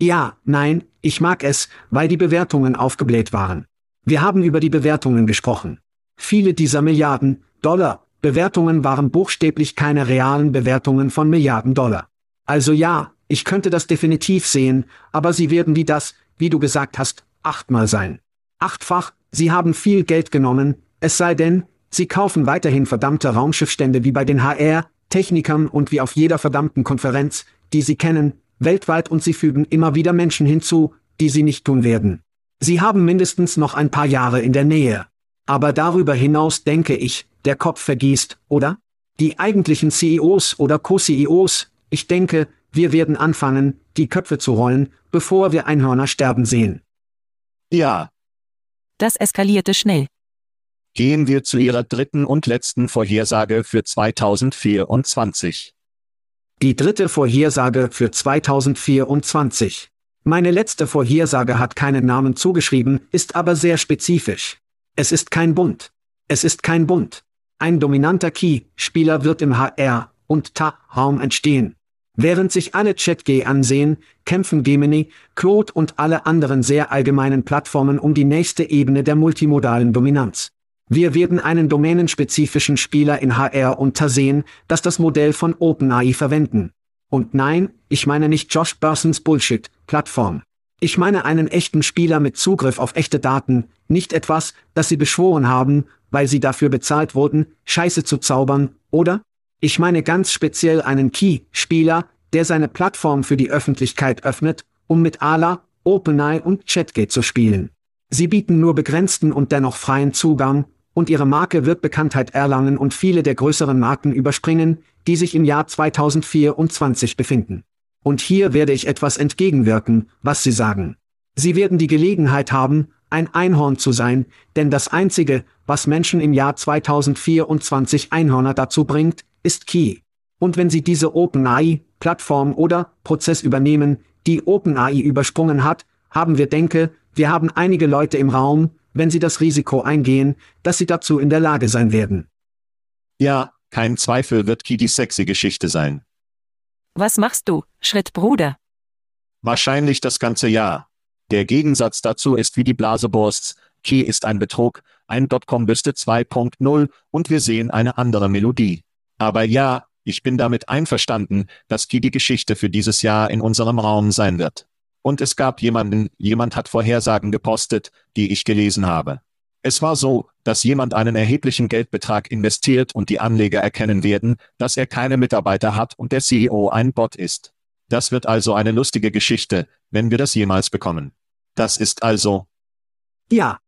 Ja, nein, ich mag es, weil die Bewertungen aufgebläht waren. Wir haben über die Bewertungen gesprochen. Viele dieser Milliarden Dollar Bewertungen waren buchstäblich keine realen Bewertungen von Milliarden Dollar. Also ja, ich könnte das definitiv sehen, aber sie werden wie das, wie du gesagt hast, achtmal sein. Achtfach, sie haben viel Geld genommen, es sei denn, sie kaufen weiterhin verdammte Raumschiffstände wie bei den HR, Technikern und wie auf jeder verdammten Konferenz, die sie kennen, weltweit und sie fügen immer wieder Menschen hinzu, die sie nicht tun werden. Sie haben mindestens noch ein paar Jahre in der Nähe. Aber darüber hinaus denke ich, der Kopf vergießt, oder? Die eigentlichen CEOs oder Co-CEOs, ich denke, wir werden anfangen, die Köpfe zu rollen, bevor wir Einhörner sterben sehen. Ja. Das eskalierte schnell. Gehen wir zu Ihrer dritten und letzten Vorhersage für 2024. Die dritte Vorhersage für 2024. Meine letzte Vorhersage hat keinen Namen zugeschrieben, ist aber sehr spezifisch. Es ist kein Bund. Es ist kein Bund. Ein dominanter Key-Spieler wird im HR- und TA-Raum entstehen. Während sich alle ChatG ansehen, kämpfen Gemini, Claude und alle anderen sehr allgemeinen Plattformen um die nächste Ebene der multimodalen Dominanz. Wir werden einen domänenspezifischen Spieler in HR und TA sehen, das das Modell von OpenAI verwenden. Und nein, ich meine nicht Josh Bursons Bullshit-Plattform. Ich meine einen echten Spieler mit Zugriff auf echte Daten, nicht etwas, das sie beschworen haben, weil sie dafür bezahlt wurden, Scheiße zu zaubern, oder? Ich meine ganz speziell einen Key-Spieler, der seine Plattform für die Öffentlichkeit öffnet, um mit ALA, OpenAI und ChatGate zu spielen. Sie bieten nur begrenzten und dennoch freien Zugang, und ihre Marke wird Bekanntheit erlangen und viele der größeren Marken überspringen, die sich im Jahr 2024 befinden. Und hier werde ich etwas entgegenwirken, was Sie sagen. Sie werden die Gelegenheit haben, ein Einhorn zu sein, denn das Einzige, was Menschen im Jahr 2024 Einhörner dazu bringt, ist Key. Und wenn Sie diese OpenAI-Plattform oder Prozess übernehmen, die OpenAI übersprungen hat, haben wir denke, wir haben einige Leute im Raum, wenn sie das Risiko eingehen, dass sie dazu in der Lage sein werden. Ja, kein Zweifel wird Key die sexy Geschichte sein. Was machst du, Schrittbruder? Wahrscheinlich das ganze Jahr. Der Gegensatz dazu ist wie die Blasebursts. Key ist ein Betrug, ein Dotcom-Büste 2.0 und wir sehen eine andere Melodie. Aber ja, ich bin damit einverstanden, dass Key die Geschichte für dieses Jahr in unserem Raum sein wird. Und es gab jemanden, jemand hat Vorhersagen gepostet, die ich gelesen habe. Es war so, dass jemand einen erheblichen Geldbetrag investiert und die Anleger erkennen werden, dass er keine Mitarbeiter hat und der CEO ein Bot ist. Das wird also eine lustige Geschichte, wenn wir das jemals bekommen. Das ist also. Ja.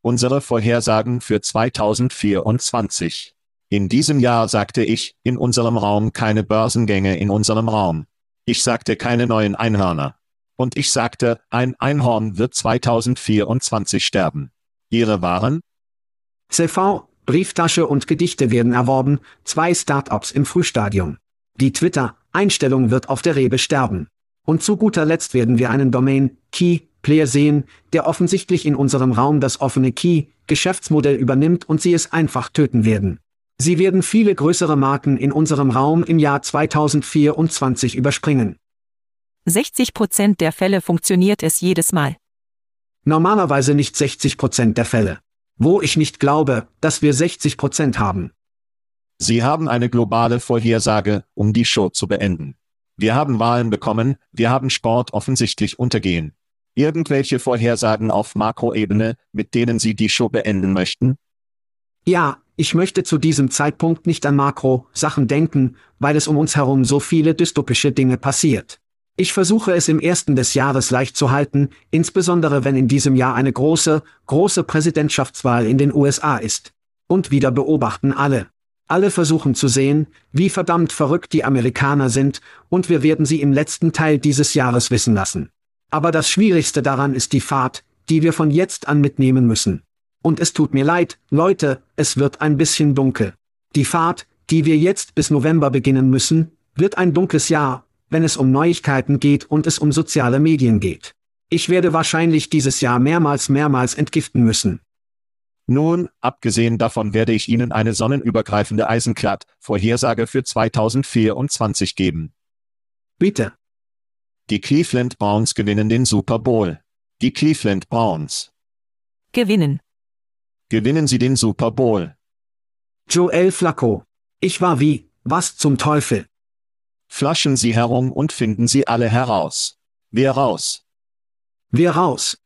Unsere Vorhersagen für 2024. In diesem Jahr sagte ich, in unserem Raum keine Börsengänge in unserem Raum. Ich sagte keine neuen Einhörner. Und ich sagte, ein Einhorn wird 2024 sterben. Ihre Waren? CV, Brieftasche und Gedichte werden erworben, zwei Startups im Frühstadium. Die Twitter-Einstellung wird auf der Rebe sterben. Und zu guter Letzt werden wir einen Domain, Key, Player sehen, der offensichtlich in unserem Raum das offene Key, Geschäftsmodell übernimmt und sie es einfach töten werden. Sie werden viele größere Marken in unserem Raum im Jahr 2024 überspringen. 60 Prozent der Fälle funktioniert es jedes Mal. Normalerweise nicht 60 Prozent der Fälle. Wo ich nicht glaube, dass wir 60 Prozent haben. Sie haben eine globale Vorhersage, um die Show zu beenden. Wir haben Wahlen bekommen, wir haben Sport offensichtlich untergehen. Irgendwelche Vorhersagen auf Makroebene, mit denen Sie die Show beenden möchten? Ja, ich möchte zu diesem Zeitpunkt nicht an Makro-Sachen denken, weil es um uns herum so viele dystopische Dinge passiert. Ich versuche es im ersten des Jahres leicht zu halten, insbesondere wenn in diesem Jahr eine große, große Präsidentschaftswahl in den USA ist. Und wieder beobachten alle. Alle versuchen zu sehen, wie verdammt verrückt die Amerikaner sind, und wir werden sie im letzten Teil dieses Jahres wissen lassen. Aber das Schwierigste daran ist die Fahrt, die wir von jetzt an mitnehmen müssen. Und es tut mir leid, Leute, es wird ein bisschen dunkel. Die Fahrt, die wir jetzt bis November beginnen müssen, wird ein dunkles Jahr, wenn es um Neuigkeiten geht und es um soziale Medien geht. Ich werde wahrscheinlich dieses Jahr mehrmals mehrmals entgiften müssen. Nun, abgesehen davon werde ich Ihnen eine sonnenübergreifende Eisenklat-Vorhersage für 2024 geben. Bitte. Die Cleveland Browns gewinnen den Super Bowl. Die Cleveland Browns. Gewinnen. Gewinnen sie den Super Bowl. Joel Flacco. Ich war wie, was zum Teufel? Flaschen Sie herum und finden Sie alle heraus. Wer raus? Wir raus.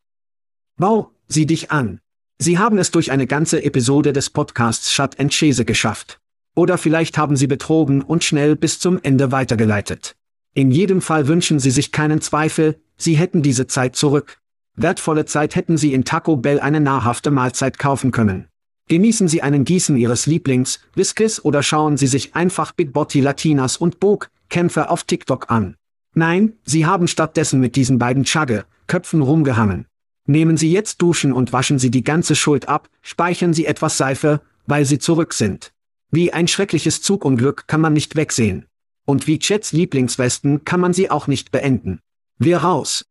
Wow, sieh dich an. Sie haben es durch eine ganze Episode des Podcasts Shut and Chase geschafft. Oder vielleicht haben Sie betrogen und schnell bis zum Ende weitergeleitet. In jedem Fall wünschen Sie sich keinen Zweifel, Sie hätten diese Zeit zurück. Wertvolle Zeit hätten Sie in Taco Bell eine nahrhafte Mahlzeit kaufen können. Genießen Sie einen Gießen Ihres Lieblings, Whiskys oder schauen Sie sich einfach Big Botti Latinas und Bog, Kämpfe auf TikTok an. Nein, Sie haben stattdessen mit diesen beiden Chagge, Köpfen rumgehangen. Nehmen Sie jetzt Duschen und waschen Sie die ganze Schuld ab, speichern Sie etwas Seife, weil Sie zurück sind. Wie ein schreckliches Zugunglück kann man nicht wegsehen. Und wie Chats Lieblingswesten kann man sie auch nicht beenden. Wir raus.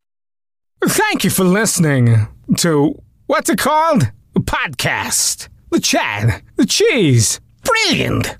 Thank you for listening to what's it called? A podcast. The chat. The cheese. Brilliant.